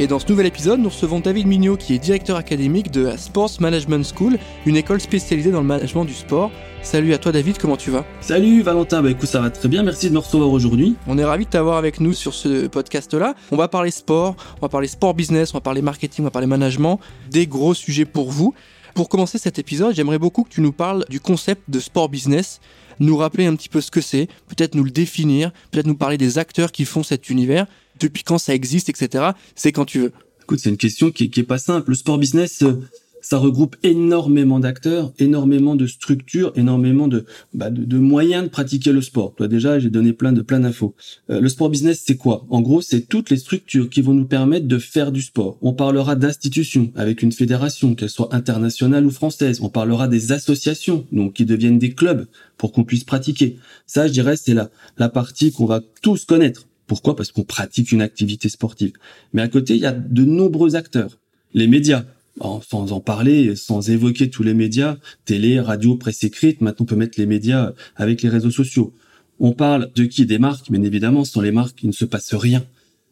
Et dans ce nouvel épisode, nous recevons David Mignot qui est directeur académique de la Sports Management School, une école spécialisée dans le management du sport. Salut à toi David, comment tu vas? Salut Valentin, bah écoute ça va très bien, merci de me recevoir aujourd'hui. On est ravis de t'avoir avec nous sur ce podcast-là. On va parler sport, on va parler sport business, on va parler marketing, on va parler management, des gros sujets pour vous. Pour commencer cet épisode, j'aimerais beaucoup que tu nous parles du concept de sport business, nous rappeler un petit peu ce que c'est, peut-être nous le définir, peut-être nous parler des acteurs qui font cet univers, depuis quand ça existe, etc. C'est quand tu veux. Écoute, c'est une question qui, qui est pas simple. Le sport business, euh, ça regroupe énormément d'acteurs, énormément de structures, énormément de, bah, de, moyens de pratiquer le sport. Toi déjà, j'ai donné plein de plein d'infos. Euh, le sport business, c'est quoi? En gros, c'est toutes les structures qui vont nous permettre de faire du sport. On parlera d'institutions avec une fédération, qu'elle soit internationale ou française. On parlera des associations, donc qui deviennent des clubs pour qu'on puisse pratiquer. Ça, je dirais, c'est la partie qu'on va tous connaître. Pourquoi? Parce qu'on pratique une activité sportive. Mais à côté, il y a de nombreux acteurs. Les médias, sans en parler, sans évoquer tous les médias, télé, radio, presse écrite, maintenant on peut mettre les médias avec les réseaux sociaux. On parle de qui? Des marques, bien évidemment, sans les marques, il ne se passe rien.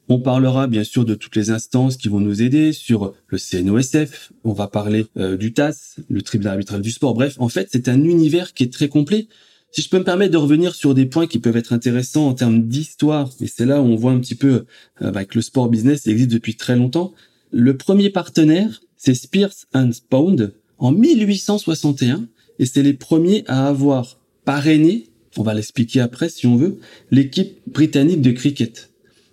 On parlera bien sûr de toutes les instances qui vont nous aider sur le CNOSF, on va parler euh, du TAS, le tribunal arbitral du sport. Bref, en fait, c'est un univers qui est très complet. Si je peux me permettre de revenir sur des points qui peuvent être intéressants en termes d'histoire, et c'est là où on voit un petit peu euh, bah, que le sport business existe depuis très longtemps. Le premier partenaire, c'est Spears and Pound en 1861, et c'est les premiers à avoir parrainé, on va l'expliquer après si on veut, l'équipe britannique de cricket.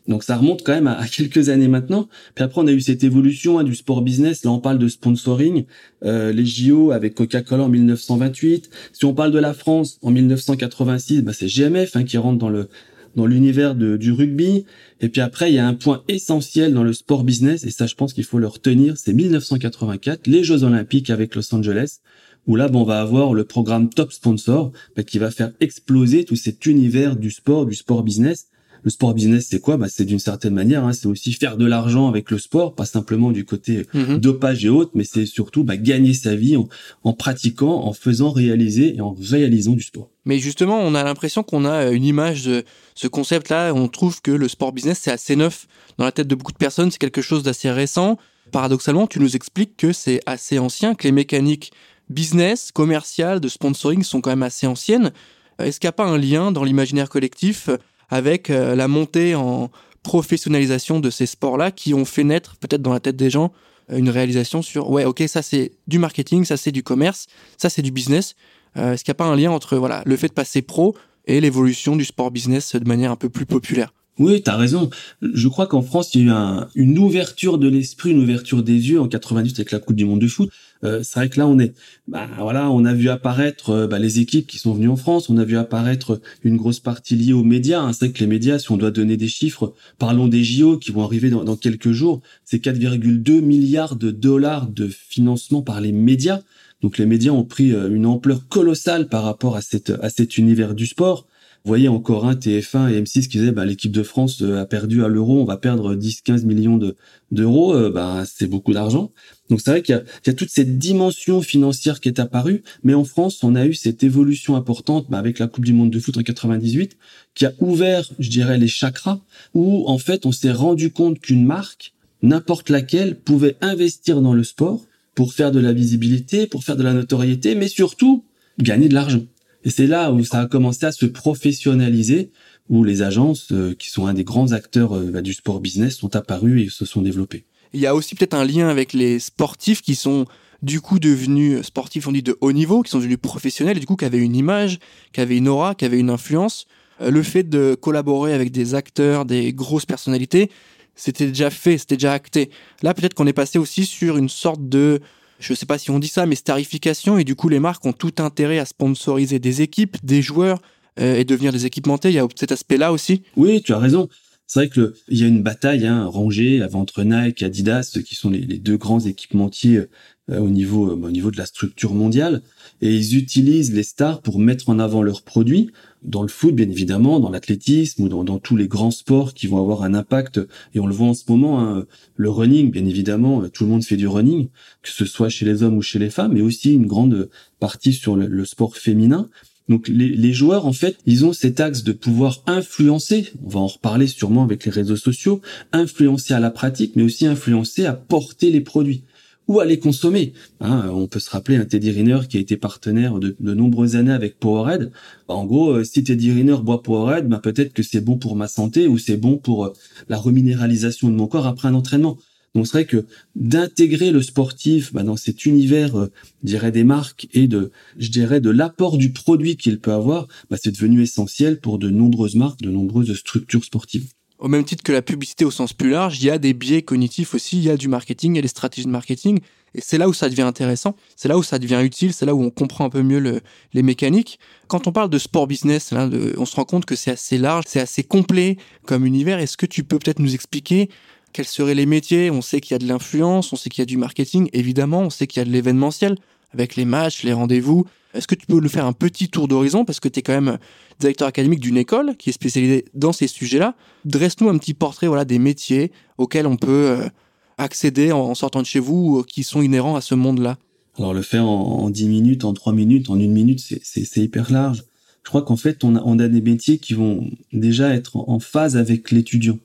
Donc ça remonte quand même à, quelques années maintenant. Puis après on a eu cette évolution hein, du sport business. Là on parle de sponsoring, euh, les JO avec Coca-Cola en 1928. Si on parle de la France en 1986, bah, c'est GMF hein, qui rentre dans le dans l'univers du rugby. Et puis après il y a un point essentiel dans le sport business et ça je pense qu'il faut le retenir, c'est 1984, les Jeux Olympiques avec Los Angeles où là, bon, on va avoir le programme Top Sponsor bah, qui va faire exploser tout cet univers du sport, du sport business le sport business, c'est quoi? Bah, C'est d'une certaine manière, hein, c'est aussi faire de l'argent avec le sport, pas simplement du côté mhm. dopage et autres, mais c'est surtout bah, gagner sa vie en, en, pratiquant, en faisant réaliser et en réalisant du sport. Mais justement, on a l'impression qu'on a euh, une image de ce concept-là. On trouve que le sport business, c'est assez neuf dans la tête de beaucoup de personnes, c'est quelque chose d'assez récent. Paradoxalement, tu nous expliques que c'est assez ancien, que les mécaniques business, commerciales, de sponsoring sont quand même assez anciennes. Est-ce qu'il n'y a pas un lien dans l'imaginaire collectif avec euh, la montée en professionnalisation de ces sports-là qui ont fait naître peut-être dans la tête des gens euh, une réalisation sur ouais ok ça c'est du marketing ça c'est du commerce ça c'est du business. Euh, est-ce qu'il n'y a pas un lien entre voilà le fait de passer pro et l'évolution du sport business de manière un peu plus populaire? Oui, tu as raison. Je crois qu'en France, il y a eu un, une ouverture de l'esprit, une ouverture des yeux en 98 avec la Coupe du Monde de foot. Euh, c'est vrai que là, on est, bah voilà, on a vu apparaître euh, bah, les équipes qui sont venues en France. On a vu apparaître une grosse partie liée aux médias. Hein. C'est vrai que les médias, si on doit donner des chiffres, parlons des JO qui vont arriver dans, dans quelques jours. C'est 4,2 milliards de dollars de financement par les médias. Donc les médias ont pris euh, une ampleur colossale par rapport à cette à cet univers du sport. Vous voyez encore un TF1 et M6 qui disaient bah, l'équipe de France euh, a perdu à l'euro, on va perdre 10-15 millions de d'euros, euh, bah, c'est beaucoup d'argent. Donc c'est vrai qu'il y, a, toute cette dimension financière qui est apparue, mais en France on a eu cette évolution importante bah, avec la Coupe du Monde de foot en 98 qui a ouvert, je dirais, les chakras où en fait on s'est rendu compte qu'une marque, n'importe laquelle, pouvait investir dans le sport pour faire de la visibilité, pour faire de la notoriété, mais surtout gagner de l'argent. Et c'est là où ça a commencé à se professionnaliser, où les agences, euh, qui sont un des grands acteurs euh, bah, du sport business, sont apparues et se sont développées. Il y a aussi peut-être un lien avec les sportifs qui sont du coup devenus sportifs, on dit de haut niveau, qui sont devenus professionnels, et du coup qui avaient une image, qui avaient une aura, qui avaient une influence. Euh, le fait de collaborer avec des acteurs, des grosses personnalités, c'était déjà fait, c'était déjà acté. Là, peut-être qu'on est passé aussi sur une sorte de je sais pas si on dit ça, mais starification, et du coup les marques ont tout intérêt à sponsoriser des équipes, des joueurs, euh, et devenir des équipementiers. Il y a cet aspect-là aussi. Oui, tu as raison. C'est vrai que il y a une bataille hein, rangée entre Nike Adidas, qui sont les, deux grands équipementiers au niveau au niveau de la structure mondiale. Et ils utilisent les stars pour mettre en avant leurs produits. Dans le foot bien évidemment, dans l'athlétisme ou dans, dans, tous les grands sports qui vont avoir un impact. Et on le voit en ce moment hein, le running bien évidemment tout le monde fait du running que ce soit chez les hommes ou chez les femmes mais aussi une grande partie sur le sport féminin. Donc les, les, joueurs, en fait, ils ont cet axe de pouvoir influencer, on va en reparler sûrement avec les réseaux sociaux, influencer à la pratique, mais aussi influencer à porter les produits ou à les consommer. Hein, on peut se rappeler un Teddy Riner qui a été partenaire de, de nombreuses années avec Powerade. Bah, en gros, euh, si Teddy Riner boit Powerade, bah, peut-être que c'est bon pour ma santé ou c'est bon pour euh, la reminéralisation de mon corps après un entraînement. Donc c'est vrai que d'intégrer le sportif bah, dans cet univers, euh, je dirais des marques et de, je dirais de l'apport du produit qu'il peut avoir, bah, c'est devenu essentiel pour de nombreuses marques, de nombreuses structures sportives. Au même titre que la publicité au sens plus large, il y a des biais cognitifs aussi, il y a du marketing, il y a des stratégies de marketing, et c'est là où ça devient intéressant, c'est là où ça devient utile, c'est là où on comprend un peu mieux le, les mécaniques. Quand on parle de sport business, on se rend compte que c'est assez large, c'est assez complet comme univers. Est-ce que tu peux peut-être nous expliquer quels seraient les métiers? On sait qu'il y a de l'influence, on sait qu'il y a du marketing, évidemment, on sait qu'il y a de l'événementiel avec les matchs, les rendez-vous. Est-ce que tu peux nous faire un petit tour d'horizon parce que tu es quand même directeur académique d'une école qui est spécialisée dans ces sujets-là. Dresse-nous un petit portrait voilà des métiers auxquels on peut euh, accéder en sortant de chez vous qui sont inhérents à ce monde-là. Alors le faire en, en 10 minutes, en 3 minutes, en une minute, c'est hyper large. Je crois qu'en fait, on a, on a des métiers qui vont déjà être en phase avec l'étudiant.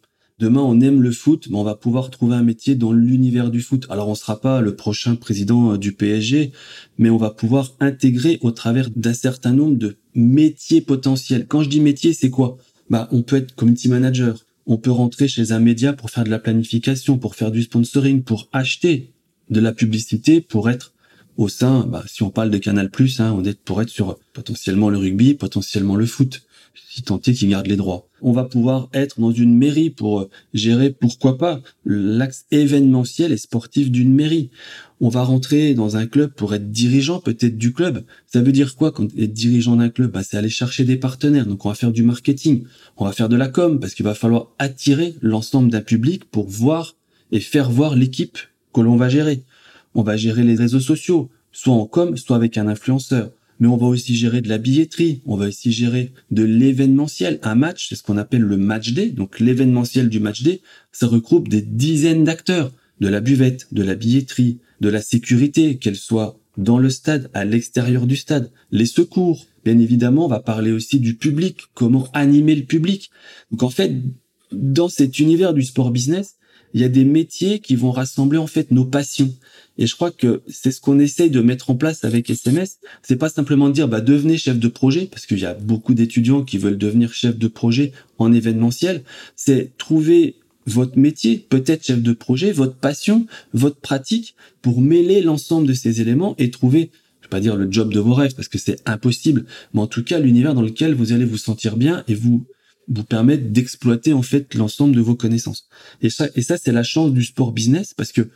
Demain, on aime le foot, mais on va pouvoir trouver un métier dans l'univers du foot. Alors, on sera pas le prochain président euh, du PSG, mais on va pouvoir intégrer au travers d'un certain nombre de métiers potentiels. Quand je dis métier, c'est quoi? Bah, on peut être community manager. On peut rentrer chez un média pour faire de la planification, pour faire du sponsoring, pour acheter de la publicité, pour être au sein, bah, si on parle de Canal+, hein, on est pour être sur potentiellement le rugby, potentiellement le foot si tant est qu'ils gardent les droits. On va pouvoir être dans une mairie pour euh, gérer, pourquoi pas, l'axe événementiel et sportif d'une mairie. On va rentrer dans un club pour être dirigeant peut-être du club. Ça veut dire quoi quand être dirigeant d'un club? Bah, C'est aller chercher des partenaires. Donc on va faire du marketing, on va faire de la com parce qu'il va falloir attirer l'ensemble d'un public pour voir et faire voir l'équipe que l'on va gérer. On va gérer les réseaux sociaux, soit en com, soit avec un influenceur mais on va aussi gérer de la billetterie, on va aussi gérer de l'événementiel. Un match, c'est ce qu'on appelle le match day. Donc l'événementiel du match day, ça regroupe des dizaines d'acteurs, de la buvette, de la billetterie, de la sécurité, qu'elle soit dans le stade, à l'extérieur du stade, les secours. Bien évidemment, on va parler aussi du public, comment animer le public. Donc en fait, dans cet univers du sport business, il y a des métiers qui vont rassembler en fait nos passions. Et je crois que c'est ce qu'on essaye de mettre en place avec SMS. C'est pas simplement de dire, bah, devenez chef de projet, parce qu'il y a beaucoup d'étudiants qui veulent devenir chef de projet en événementiel. C'est trouver votre métier, peut-être chef de projet, votre passion, votre pratique, pour mêler l'ensemble de ces éléments et trouver, je vais pas dire le job de vos rêves, parce que c'est impossible, mais en tout cas l'univers dans lequel vous allez vous sentir bien et vous vous permettre d'exploiter en fait l'ensemble de vos connaissances. Et ça, et ça c'est la chance du sport business parce que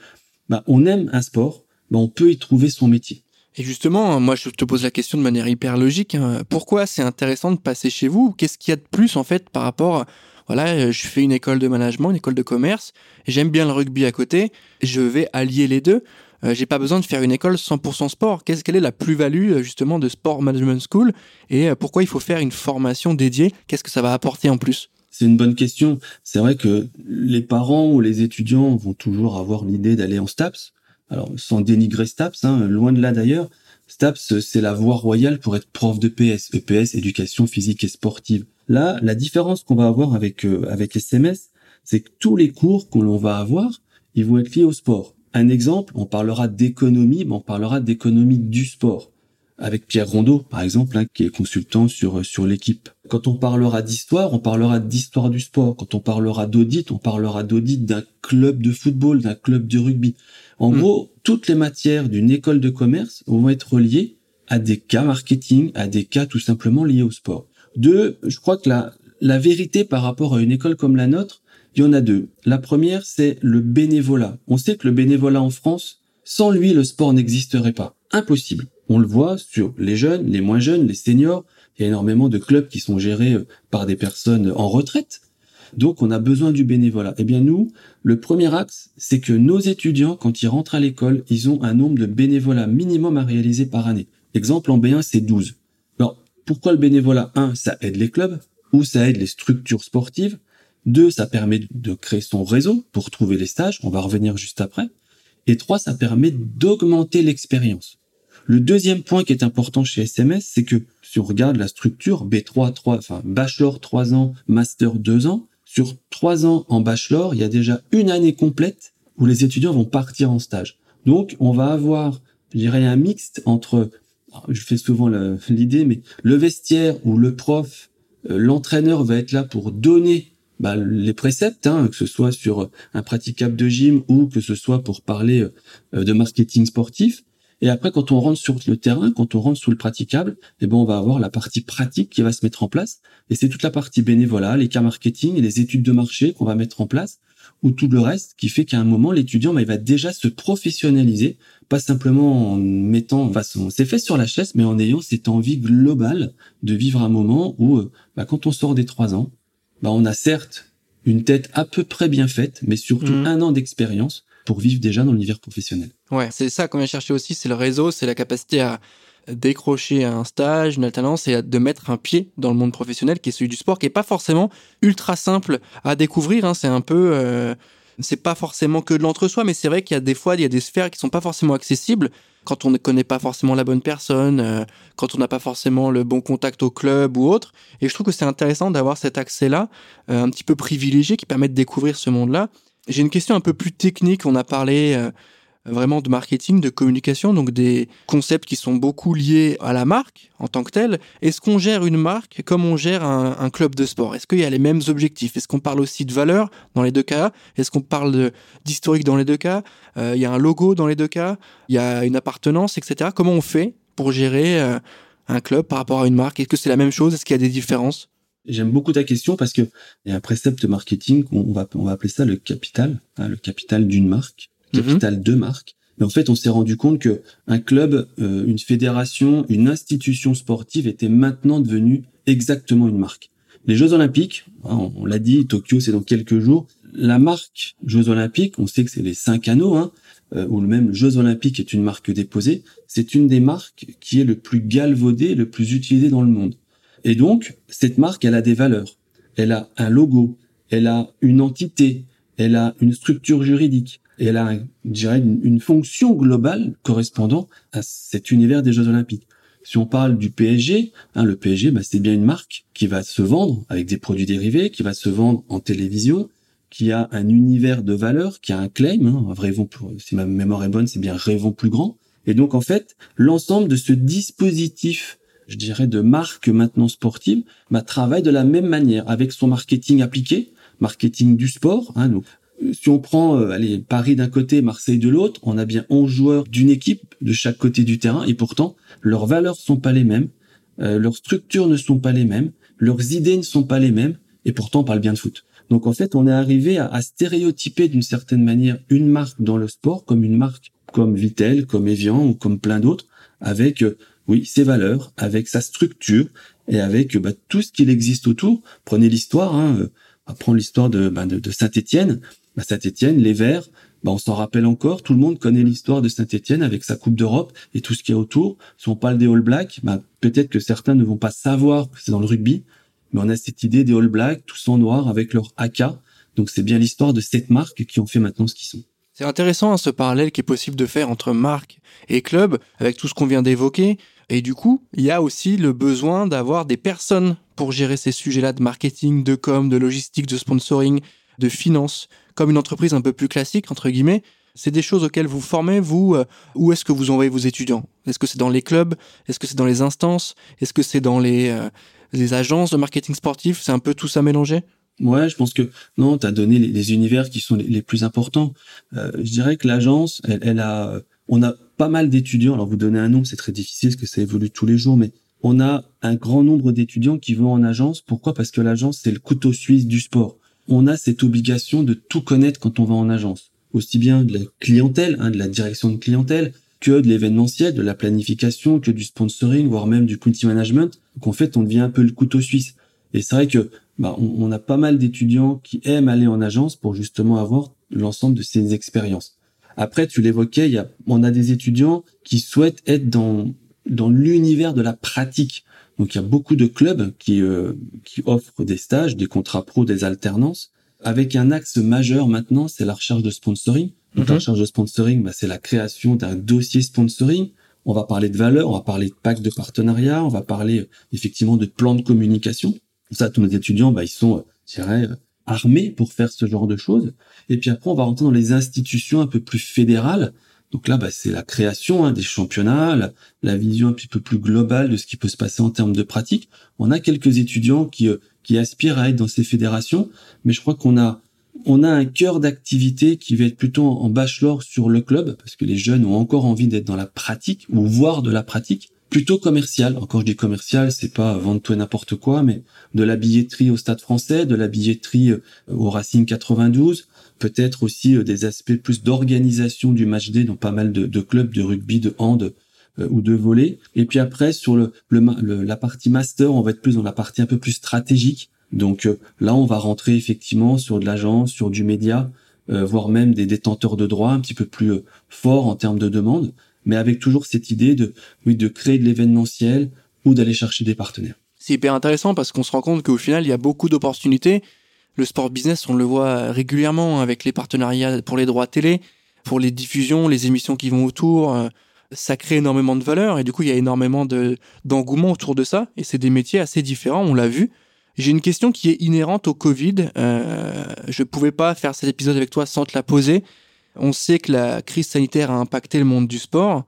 bah, on aime un sport, bah, on peut y trouver son métier. Et justement, moi, je te pose la question de manière hyper logique. Hein. Pourquoi c'est intéressant de passer chez vous? Qu'est-ce qu'il y a de plus, en fait, par rapport... Voilà, je fais une école de management, une école de commerce, j'aime bien le rugby à côté, je vais allier les deux. Euh, j'ai pas besoin de faire une école 100% sport. Qu'est-ce quelle est la plus-value euh, justement de Sport Management School et euh, pourquoi il faut faire une formation dédiée? Qu'est-ce que ça va apporter en plus? C'est une bonne question. C'est vrai que les parents ou les étudiants vont toujours avoir l'idée d'aller en STAPS. Alors, sans dénigrer STAPS, hein, loin de là d'ailleurs, STAPS, c'est la voie royale pour être prof de PS, EPS, éducation physique et sportive. Là, la différence qu'on va avoir avec, euh, avec SMS, c'est que tous les cours qu'on va avoir, ils vont être liés au sport. Un exemple, on parlera d'économie, mais on parlera d'économie du sport avec Pierre Rondeau, par exemple, hein, qui est consultant sur sur l'équipe. Quand on parlera d'histoire, on parlera d'histoire du sport. Quand on parlera d'audit, on parlera d'audit d'un club de football, d'un club de rugby. En hmm. gros, toutes les matières d'une école de commerce vont être liées à des cas marketing, à des cas tout simplement liés au sport. Deux, je crois que la la vérité par rapport à une école comme la nôtre, il y en a deux. La première, c'est le bénévolat. On sait que le bénévolat en France, sans lui, le sport n'existerait pas. Impossible. On le voit sur les jeunes, les moins jeunes, les seniors. Il y a énormément de clubs qui sont gérés euh, par des personnes en retraite. Donc on a besoin du bénévolat. Eh bien nous, le premier axe, c'est que nos étudiants, quand ils rentrent à l'école, ils ont un nombre de bénévolats minimum à réaliser par année. Exemple en B1, c'est 12. Alors pourquoi le bénévolat 1, ça aide les clubs ou ça aide les structures sportives? Deux, ça permet de créer son réseau pour trouver les stages. On va revenir juste après. Et trois, ça permet d'augmenter l'expérience. Le deuxième point qui est important chez SMS, c'est que si on regarde la structure B3, 3, enfin bachelor 3 ans, master 2 ans, sur 3 ans en bachelor, il y a déjà une année complète où les étudiants vont partir en stage. Donc on va avoir, je dirais, un mixte entre, je fais souvent l'idée, mais le vestiaire où le prof, euh, l'entraîneur va être là pour donner bah, les préceptes, hein, que ce soit sur un praticable de gym ou que ce soit pour parler euh, de marketing sportif. Et après, quand on rentre sur le terrain, quand on rentre sous le praticable, eh ben, on va avoir la partie pratique qui va se mettre en place. Et c'est toute la partie bénévolat, les cas marketing et les études de marché qu'on va mettre en place, ou tout le reste qui fait qu'à un moment, l'étudiant, bah, il va déjà se professionnaliser, pas simplement en mettant, façon, c'est fait sur la chaise, mais en ayant cette envie globale de vivre un moment où, euh, bah, quand on sort des trois ans, bah, on a certes une tête à peu près bien faite, mais surtout mmh. un an d'expérience pour vivre déjà dans l'univers professionnel. Ouais, c'est ça qu'on vient chercher aussi, c'est le réseau, c'est la capacité à décrocher un stage, une alternance et de mettre un pied dans le monde professionnel qui est celui du sport, qui est pas forcément ultra simple à découvrir. Hein. c'est un peu, euh, c'est pas forcément que de l'entre-soi, mais c'est vrai qu'il y a des fois, il y a des sphères qui sont pas forcément accessibles quand on ne connaît pas forcément la bonne personne, euh, quand on n'a pas forcément le bon contact au club ou autre. Et je trouve que c'est intéressant d'avoir cet accès-là, euh, un petit peu privilégié, qui permet de découvrir ce monde-là. J'ai une question un peu plus technique. On a parlé euh, vraiment de marketing, de communication, donc des concepts qui sont beaucoup liés à la marque en tant que telle. Est-ce qu'on gère une marque comme on gère un, club de sport? Est-ce qu'il y a les mêmes objectifs? Est-ce qu'on parle aussi de valeur dans les deux cas? Est-ce qu'on parle d'historique dans les deux cas? Euh, Il y a un logo dans les deux cas Il y a une appartenance, etc. Comment on fait pour gérer euh, un club par rapport à une marque? Est-ce que c'est la même chose? Est-ce qu'il y a des différences? J'aime beaucoup ta question parce que il y a un précepte marketing, on va, on va appeler ça le capital, hein, le capital d'une marque, capital de marque. Mais en fait, on s'est rendu compte que un club, euh, une fédération, une institution sportive était maintenant devenue exactement une marque. Les Jeux Olympiques, hein, on, l'a dit, Tokyo c'est dans quelques jours. La marque Jeux Olympiques, on sait que c'est les cinq anneaux, hein, euh, ou le même Jeux Olympiques est une marque déposée. C'est une des marques qui est le plus galvaudée, le plus utilisée dans le monde. Et donc, cette marque, elle a des valeurs. Elle a un logo, elle a une entité, elle a une structure juridique, et elle a, je dirais, une, fonction globale correspondant à cet univers des Jeux Olympiques. Si on parle du PSG, hein, le PSG, bah, c'est bien une marque qui va se vendre avec des produits dérivés, qui va se vendre en télévision, qui a un univers de valeurs, qui a un claim, hein, rêvons si ma mémoire est bonne, c'est bien rêvons plus grand. Et donc en fait, l'ensemble de ce dispositif je dirais, de marque maintenant sportive, bah, travaille de la même manière avec son marketing appliqué, marketing du sport. Hein, donc, si on prend euh, Paris d'un côté, Marseille de l'autre, on a bien 11 joueurs d'une équipe de chaque côté du terrain et pourtant leurs valeurs sont pas les mêmes, euh, leurs structures ne sont pas les mêmes, leurs idées ne sont pas les mêmes et pourtant on parle bien de foot. Donc en fait, on est arrivé à, stéréotyper d'une certaine manière une marque dans le sport comme une marque comme Vitel, comme Evian ou comme plein d'autres, avec oui, ses valeurs, avec sa structure et avec bah, tout ce qu'il existe autour. Prenez l'histoire, hein, euh, prendre l'histoire de, bah, de, Saint-Étienne. Bah, Saint-Étienne, les Verts, bah, on s'en rappelle encore. Tout le monde connaît l'histoire de Saint-Étienne avec sa Coupe d'Europe et tout ce qui est autour. Si on parle des All Blacks, bah, peut-être que certains ne vont pas savoir que c'est dans le rugby, mais on a cette idée des All Blacks, tous en noir avec leur AK. Donc c'est bien l'histoire de cette marque qui ont fait maintenant ce qu'ils sont. C'est intéressant hein, ce parallèle qui est possible de faire entre marque et club avec tout ce qu'on vient d'évoquer. Et du coup, il y a aussi le besoin d'avoir des personnes pour gérer ces sujets-là de marketing, de com, de logistique, de sponsoring, de finance, comme une entreprise un peu plus classique, entre guillemets. C'est des choses auxquelles vous formez, vous euh, Où est-ce que vous envoyez vos étudiants? Est-ce que c'est dans les clubs? Est-ce que c'est dans les instances? Est-ce que c'est dans les, euh, les agences de marketing sportif? C'est un peu tout ça mélangé? Ouais, je pense que non, tu as donné les, univers qui sont les, plus importants. Euh, je dirais que l'agence, elle, elle, a, on a pas mal d'étudiants. Alors vous donner un nombre, c'est très difficile parce que ça évolue tous les jours, mais on a un grand nombre d'étudiants qui vont en agence. Pourquoi? Parce que l'agence, c'est le couteau suisse du sport. On a cette obligation de tout connaître quand on va en agence, aussi bien de la clientèle, hein, de la direction de clientèle, que de l'événementiel, de la planification, que du sponsoring, voire même du community management. Donc en fait, on devient un peu le couteau suisse. Et c'est vrai que bah, on, a pas mal d'étudiants qui aiment aller en agence pour justement avoir l'ensemble de ces expériences. Après, tu l'évoquais, il on a des étudiants qui souhaitent être dans dans l'univers de la pratique. Donc il y a beaucoup de clubs qui euh, qui offrent des stages, des contrats pro, des alternances, avec un axe majeur maintenant, c'est la recherche de sponsoring. Donc la mhm. recherche de sponsoring, bah, c'est la création d'un dossier sponsoring. On va parler de valeur, on va parler de pacte de partenariat, on va parler euh, effectivement de plan de communication. Ça, tous nos étudiants, bah, ils sont, euh, je dirais, armés pour faire ce genre de choses. Et puis après, on va rentrer dans les institutions un peu plus fédérales. Donc là, bah, c'est la création hein, des championnats, la, vision un petit peu plus globale de ce qui peut se passer en termes de pratique. On a quelques étudiants qui, euh, qui aspirent à être dans ces fédérations, mais je crois qu'on a on a un cœur d'activité qui va être plutôt en bachelor sur le club, parce que les jeunes ont encore envie d'être dans la pratique ou voir de la pratique plutôt commercial. Encore je dis commercial, c'est pas vendre tout et n'importe quoi, mais de la billetterie au Stade Français, de la billetterie euh, au Racing 92, peut-être aussi euh, des aspects plus d'organisation du match day dans pas mal de, clubs de rugby, de hand euh, ou de volley. Et puis après sur le, la partie master, on va être plus dans la partie un peu plus stratégique. Donc là, on va rentrer effectivement sur de l'agence, sur du média, voire même des détenteurs de droits un petit peu plus forts en termes de demande mais avec toujours cette idée de, oui, de créer de l'événementiel ou d'aller chercher des partenaires. C'est hyper intéressant parce qu'on se rend compte qu'au final, il y a beaucoup d'opportunités. Le sport business, on le voit régulièrement avec les partenariats pour les droits télé, pour les diffusions, les émissions qui vont autour. Euh, ça crée énormément de valeur et du coup, il y a énormément de, d'engouement autour de ça. Et c'est des métiers assez différents, on l'a vu. J'ai une question qui est inhérente au Covid. Euh, je pouvais pas faire cet épisode avec toi sans te la poser. On sait que la crise sanitaire a impacté le monde du sport,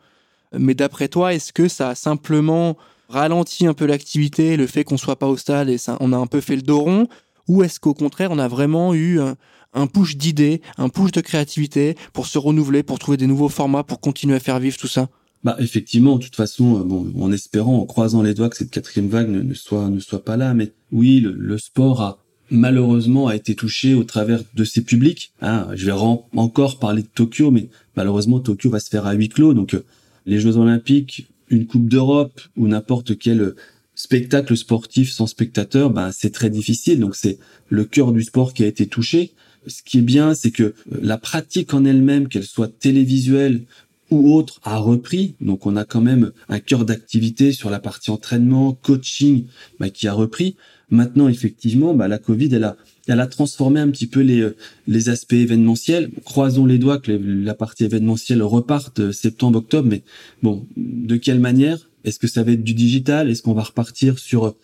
mais d'après toi, est-ce que ça a simplement ralenti un peu l'activité, le fait qu'on soit pas au stade et ça, on a un peu fait le dos rond, ou est-ce qu'au contraire, on a vraiment eu un, push d'idées, un push de créativité pour se renouveler, pour trouver des nouveaux formats, pour continuer à faire vivre tout ça? Bah effectivement, de toute façon, euh, bon, en espérant, en croisant les doigts que cette quatrième vague ne, soit ne soit pas là, mais oui, le sport a malheureusement a été touché au travers de ses publics. Hein, je vais encore parler de Tokyo, mais malheureusement Tokyo va se faire à huis clos. Donc euh, les Jeux Olympiques, une Coupe d'Europe ou n'importe quel spectacle sportif sans spectateurs, ben c'est très difficile. Donc c'est le cœur du sport qui a été touché. Ce qui est bien, c'est que euh, la pratique en elle-même, qu'elle soit télévisuelle ou autre, a repris. Donc on a quand même un cœur d'activité sur la partie entraînement, coaching, ben, qui a repris. Maintenant, effectivement, bah, la Covid, elle a, elle a transformé un petit peu les, euh, les aspects événementiels. Croisons les doigts que la partie événementielle reparte euh, septembre-octobre, mais bon, de quelle manière? Est-ce que ça va être du digital? Est-ce qu'on va repartir sur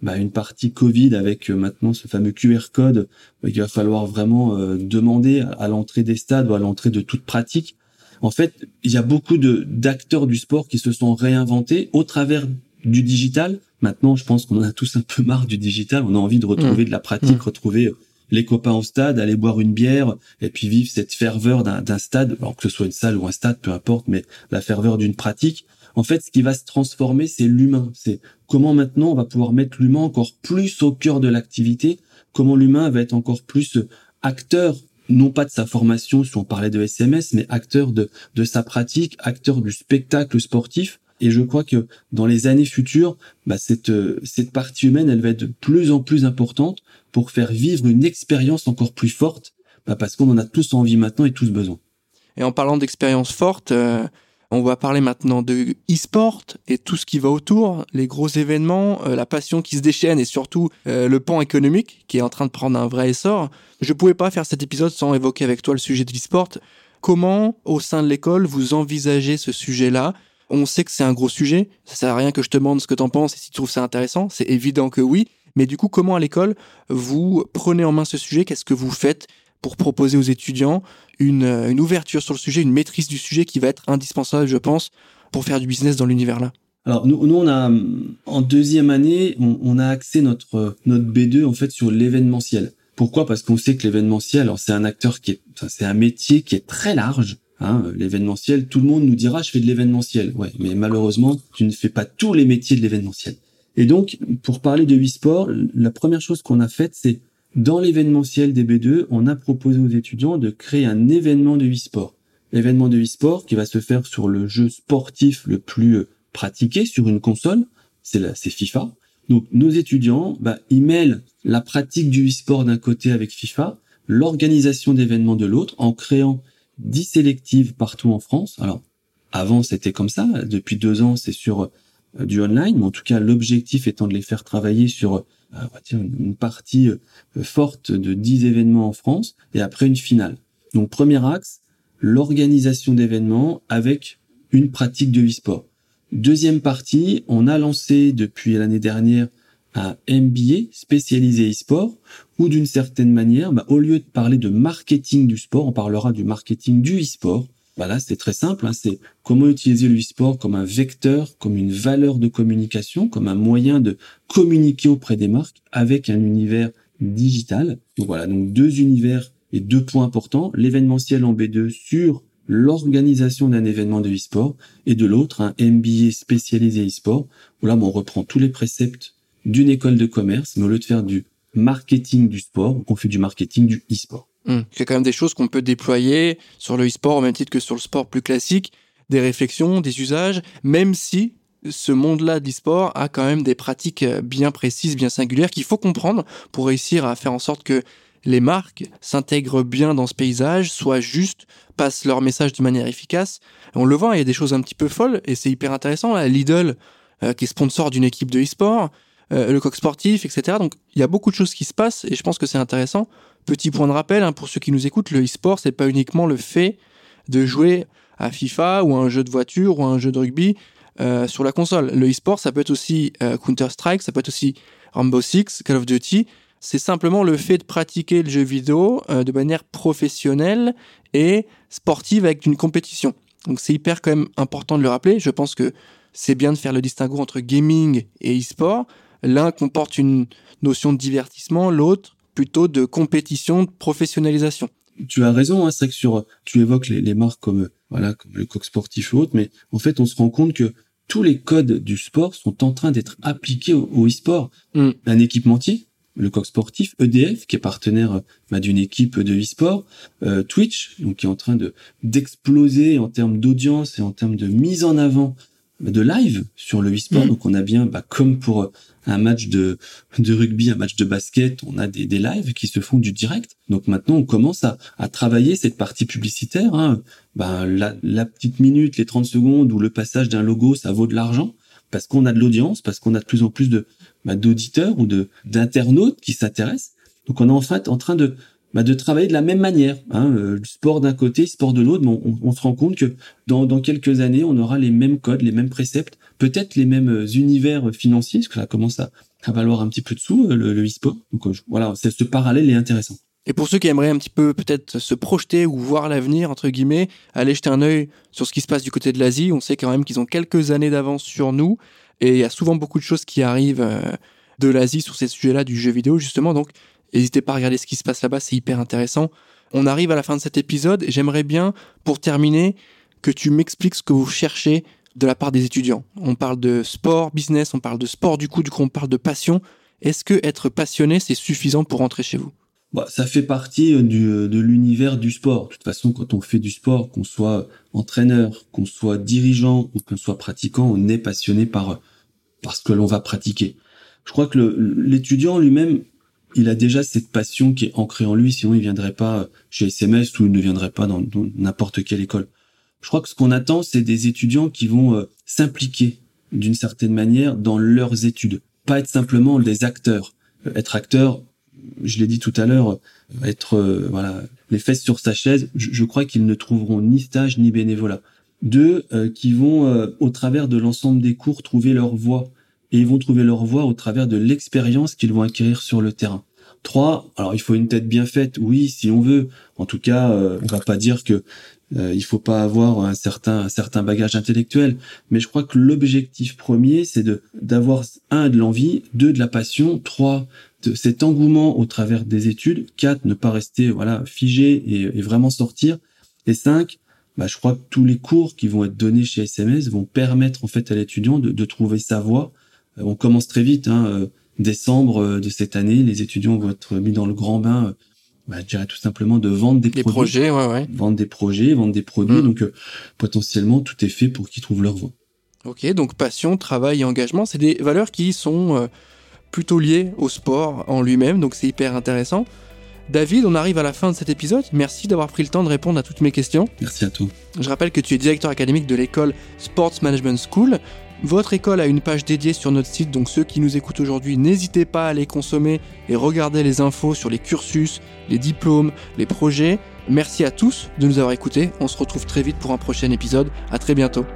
bah, une partie Covid avec euh, maintenant ce fameux QR code bah, qu'il va falloir vraiment demander à l'entrée des stades ou à l'entrée de toute pratique? En fait, il y a beaucoup de d'acteurs du sport qui se sont réinventés au travers du digital. Maintenant, je pense qu'on en a tous un peu marre du digital. On a envie de retrouver mmh. de la pratique, mmh. retrouver euh, les copains au stade, aller boire une bière et puis vivre cette ferveur d'un stade, alors que ce soit une salle ou un stade, peu importe, mais la ferveur d'une pratique. En fait, ce qui va se transformer, c'est l'humain. C'est comment maintenant on va pouvoir mettre l'humain encore plus au cœur de l'activité, comment l'humain va être encore plus euh, acteur non pas de sa formation si on parlait de SMS, mais acteur de, de sa pratique, acteur du spectacle sportif, et je crois que dans les années futures, bah, cette, euh, cette partie humaine, elle va être de plus en plus importante pour faire vivre une expérience encore plus forte, bah, parce qu'on en a tous envie maintenant et tous besoin. Et en parlant d'expérience forte, euh, on va parler maintenant de e-sport et tout ce qui va autour, les gros événements, euh, la passion qui se déchaîne et surtout le pan économique qui est en train de prendre un vrai essor. Je ne pouvais pas faire cet épisode sans évoquer avec toi le sujet de l'e-sport. Comment, au sein de l'école, vous envisagez ce sujet-là? On sait que c'est un gros sujet. Ça sert à rien que je te demande ce que t'en penses et si tu trouves ça intéressant. C'est évident que oui. Mais du coup, comment à l'école vous prenez en main ce sujet? Qu'est-ce que vous faites? Pour proposer aux étudiants une, une, ouverture sur le sujet, une maîtrise du sujet qui va être indispensable, je pense, pour faire du business dans l'univers là alors nous, nous on a en deuxième année, on, a axé notre notre B2 en fait sur l'événementiel. Pourquoi? Parce qu'on sait que l'événementiel, c'est un acteur qui est, c'est un métier qui est très large. Hein, l'événementiel, tout le monde nous dira je fais de l'événementiel. Ouais, mais malheureusement, tu ne fais pas tous les métiers de l'événementiel. Et donc, pour parler de e-sport, la première chose qu'on a faite, c'est dans l'événementiel des B2, on a proposé aux étudiants de créer un événement de e-sport. L'événement de e-sport qui va se faire sur le jeu sportif le plus euh, pratiqué sur une console, c'est FIFA. Donc nos étudiants, bah, ils mêlent la pratique du e-sport d'un côté avec FIFA, l'organisation d'événements de l'autre, en créant 10 sélectives partout en France. Alors avant c'était comme ça, depuis deux ans c'est sur euh, du online, mais en tout cas l'objectif étant de les faire travailler sur une partie euh, forte de 10 événements en France et après une finale. Donc premier axe, l'organisation d'événements avec une pratique de e-sport. Deuxième partie, on a lancé depuis l'année dernière un MBA spécialisé e-sport, où d'une certaine manière, bah, au lieu de parler de marketing du sport, on parlera du marketing du e-sport. Bah là, c'est très simple, hein, c'est comment utiliser le e-sport comme un vecteur, comme une valeur de communication, comme un moyen de communiquer auprès des marques avec un univers digital. Donc voilà, donc deux univers et deux points importants, l'événementiel en B2 sur l'organisation d'un événement de e-sport et de l'autre un MBA spécialisé e-sport où là on reprend tous les préceptes d'une école de commerce mais au lieu de faire du marketing du sport on fait du marketing du e-sport. Mmh. C'est quand même des choses qu'on peut déployer sur le e-sport au même titre que sur le sport plus classique, des réflexions, des usages, même si ce monde-là de l'e-sport a quand même des pratiques bien précises, bien singulières qu'il faut comprendre pour réussir à faire en sorte que les marques s'intègrent bien dans ce paysage, soient justes, passent leur message de manière efficace. On le voit, il y a des choses un petit peu folles et c'est hyper intéressant. Lidl, euh, qui est sponsor d'une équipe de e-sport, euh, le coq sportif, etc. Donc il y a beaucoup de choses qui se passent et je pense que c'est intéressant. Petit point de rappel hein, pour ceux qui nous écoutent, le e-sport c'est pas uniquement le fait de jouer à FIFA ou à un jeu de voiture ou à un jeu de rugby euh, sur la console. Le e-sport ça peut être aussi Counter Strike, ça peut être aussi Rainbow Six, Call of Duty c'est simplement le fait de pratiquer le jeu vidéo euh, de manière professionnelle et sportive avec une compétition. Donc c'est hyper quand même important de le rappeler. Je pense que c'est bien de faire le distinguo entre gaming et e-sport. L'un comporte une notion de divertissement, l'autre plutôt de compétition, de professionnalisation. Tu as raison, hein, c'est que sur, tu évoques les, marques comme, voilà, comme le coq sportif ou autre, mais en fait, on se rend compte que tous les codes du sport sont en train d'être appliqués au, e-sport. Mm. Un équipementier, le coq sportif, EDF qui est partenaire bah, d'une équipe de e-sport, euh, Twitch donc qui est en train de d'exploser en termes d'audience et en termes de mise en avant de live sur le e-sport. Mm. Donc on a bien, bah, comme pour un match de, de rugby, un match de basket, on a des, des lives qui se font du direct. Donc maintenant on commence à, à travailler cette partie publicitaire. Hein. Bah, la, la petite minute, les 30 secondes ou le passage d'un logo, ça vaut de l'argent parce qu'on a de l'audience, parce qu'on a de plus en plus de bah, d'auditeurs ou de d'internautes qui s'intéressent. Donc on est en fait en train de bah, de travailler de la même manière. Hein, euh, sport d'un côté, sport de l'autre, mais on, se rend compte que dans, quelques années, on aura les mêmes codes, les mêmes préceptes, peut-être les mêmes euh, univers financiers, parce que ça commence à, valoir un petit peu de sous, euh, le, e-sport. Donc voilà, ce parallèle est intéressant. Et pour ceux qui aimeraient un petit peu peut-être se projeter ou voir l'avenir, entre guillemets, aller jeter un œil sur ce qui se passe du côté de l'Asie. On sait quand même qu'ils ont quelques années d'avance sur nous. Et il y a souvent beaucoup de choses qui arrivent euh, de l'Asie sur ces sujets-là du jeu vidéo, justement. Donc, n'hésitez pas à regarder ce qui se passe là-bas, c'est hyper intéressant. On arrive à la fin de cet épisode et j'aimerais bien, pour terminer, que tu m'expliques ce que vous cherchez de la part des étudiants. On parle de sport, business, on parle de sport du coup, du coup on parle de passion. Est-ce que être passionné, c'est suffisant pour rentrer chez vous? Bah, ça fait partie euh, euh, de l'univers du sport. De toute façon, quand on fait du sport, qu'on soit entraîneur, qu'on soit dirigeant ou qu'on soit pratiquant, on est passionné par, par ce que l'on va pratiquer. Je crois que l'étudiant lui-même, il a déjà cette passion qui est ancrée en lui, sinon il viendrait pas chez SMS ou il ne viendrait pas dans n'importe quelle école. Je crois que ce qu'on attend, c'est des étudiants qui vont euh, s'impliquer d'une certaine manière dans leurs études, pas être simplement des acteurs. être acteur, je l'ai dit tout à l'heure, être euh, voilà les fesses sur sa chaise, je, crois qu'ils ne trouveront ni stage ni bénévolat. Deux, euh, qui vont euh, au travers de l'ensemble des cours trouver leur voie et ils vont trouver leur voie au travers de l'expérience qu'ils vont acquérir sur le terrain. Trois, alors il faut une tête bien faite, oui, si on veut. En tout cas, on va pas dire que il faut pas avoir un certain un certain bagage intellectuel, mais je crois que l'objectif premier, c'est de d'avoir un de l'envie, deux de la passion, trois cet engouement au travers des études. Quatre, ne pas rester voilà figé et, vraiment sortir. Et cinq, bah, je crois que tous les cours qui vont être donnés chez SMS vont permettre en fait à l'étudiant de, trouver sa voie. Euh, on commence très vite, hein, euh, décembre euh, de cette année, les étudiants vont être mis dans le grand bain. Bah, je dirais tout simplement de vendre des, projets, ouais, ouais. vendre des projets, vendre des produits. Mm. Donc potentiellement tout est fait pour qu'ils trouvent leur voie. Ok, donc passion, travail et engagement, c'est des valeurs qui sont plutôt lié au sport en lui-même, donc c'est hyper intéressant. David, on arrive à la fin de cet épisode. Merci d'avoir pris le temps de répondre à toutes mes questions. Merci à toi. Je rappelle que tu es directeur académique de l'école Sports Management School. Votre école a une page dédiée sur notre site, donc ceux qui nous écoutent aujourd'hui, n'hésitez pas à les consommer et regarder les infos sur les cursus, les diplômes, les projets. Merci à tous de nous avoir écoutés. On se retrouve très vite pour un prochain épisode. À très bientôt.